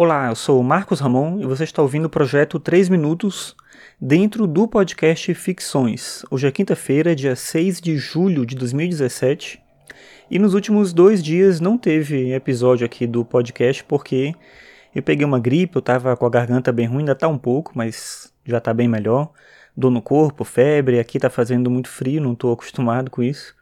Olá, eu sou Marcos Ramon e você está ouvindo o projeto 3 Minutos dentro do podcast Ficções. Hoje é quinta-feira, dia 6 de julho de 2017 e nos últimos dois dias não teve episódio aqui do podcast porque eu peguei uma gripe, eu estava com a garganta bem ruim, ainda está um pouco, mas já está bem melhor. Dor no corpo, febre, aqui está fazendo muito frio, não estou acostumado com isso.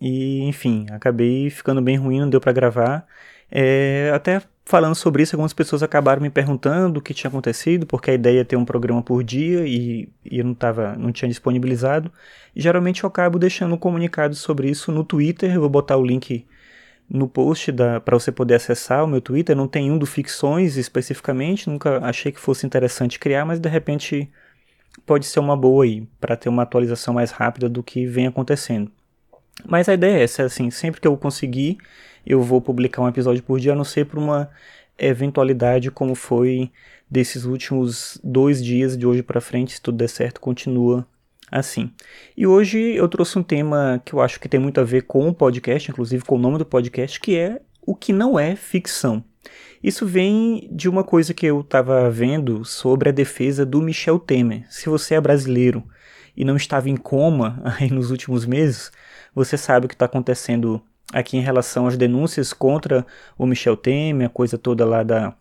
E enfim, acabei ficando bem ruim, não deu para gravar. É, até falando sobre isso, algumas pessoas acabaram me perguntando o que tinha acontecido, porque a ideia é ter um programa por dia e, e eu não, tava, não tinha disponibilizado. E geralmente eu acabo deixando um comunicado sobre isso no Twitter, eu vou botar o link no post para você poder acessar o meu Twitter. Não tem um do Ficções especificamente, nunca achei que fosse interessante criar, mas de repente pode ser uma boa aí, para ter uma atualização mais rápida do que vem acontecendo. Mas a ideia é essa, assim, sempre que eu conseguir, eu vou publicar um episódio por dia, a não ser por uma eventualidade como foi desses últimos dois dias de hoje para frente, se tudo der certo, continua assim. E hoje eu trouxe um tema que eu acho que tem muito a ver com o podcast, inclusive com o nome do podcast, que é o que não é ficção. Isso vem de uma coisa que eu estava vendo sobre a defesa do Michel Temer. Se você é brasileiro e não estava em coma aí nos últimos meses, você sabe o que está acontecendo aqui em relação às denúncias contra o Michel Temer, a coisa toda lá da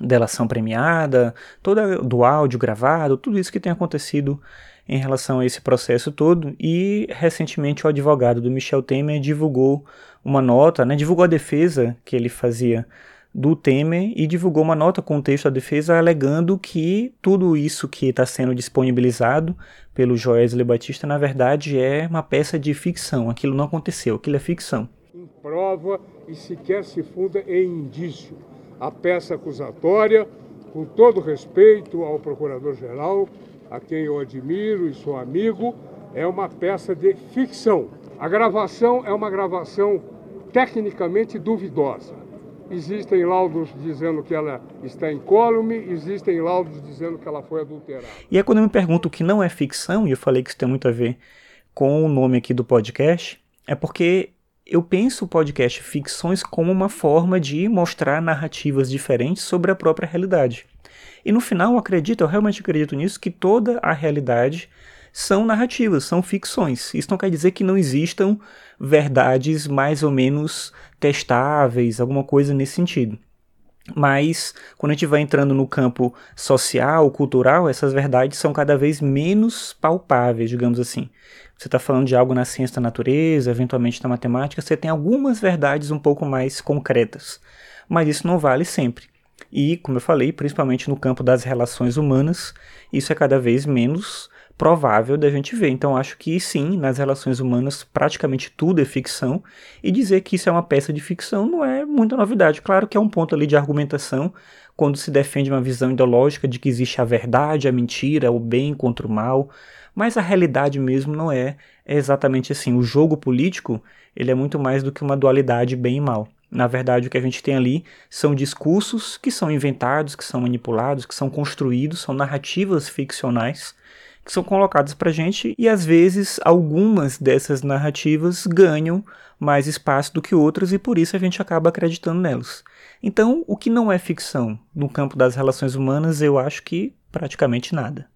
delação premiada, toda do áudio gravado, tudo isso que tem acontecido em relação a esse processo todo. E recentemente o advogado do Michel Temer divulgou uma nota, né, divulgou a defesa que ele fazia do Temer e divulgou uma nota com texto da defesa alegando que tudo isso que está sendo disponibilizado pelo Joesley Batista, na verdade, é uma peça de ficção. Aquilo não aconteceu, aquilo é ficção. Em prova e sequer se funda em indício. A peça acusatória, com todo respeito ao Procurador-Geral, a quem eu admiro e sou amigo, é uma peça de ficção. A gravação é uma gravação tecnicamente duvidosa Existem laudos dizendo que ela está incólume, existem laudos dizendo que ela foi adulterada. E é quando eu me pergunto o que não é ficção, e eu falei que isso tem muito a ver com o nome aqui do podcast, é porque eu penso o podcast Ficções como uma forma de mostrar narrativas diferentes sobre a própria realidade. E no final, eu acredito, eu realmente acredito nisso, que toda a realidade são narrativas, são ficções. Isso não quer dizer que não existam verdades mais ou menos testáveis, alguma coisa nesse sentido. Mas quando a gente vai entrando no campo social, cultural, essas verdades são cada vez menos palpáveis, digamos assim. Você está falando de algo na ciência da natureza, eventualmente na matemática, você tem algumas verdades um pouco mais concretas. Mas isso não vale sempre. E, como eu falei, principalmente no campo das relações humanas, isso é cada vez menos provável da gente ver. Então acho que sim, nas relações humanas praticamente tudo é ficção e dizer que isso é uma peça de ficção não é muita novidade. Claro que é um ponto ali de argumentação quando se defende uma visão ideológica de que existe a verdade, a mentira, o bem contra o mal, mas a realidade mesmo não é, exatamente assim. O jogo político, ele é muito mais do que uma dualidade bem e mal. Na verdade, o que a gente tem ali são discursos que são inventados, que são manipulados, que são construídos, são narrativas ficcionais que são colocadas para gente e às vezes algumas dessas narrativas ganham mais espaço do que outras e por isso a gente acaba acreditando nelas. Então, o que não é ficção no campo das relações humanas, eu acho que praticamente nada.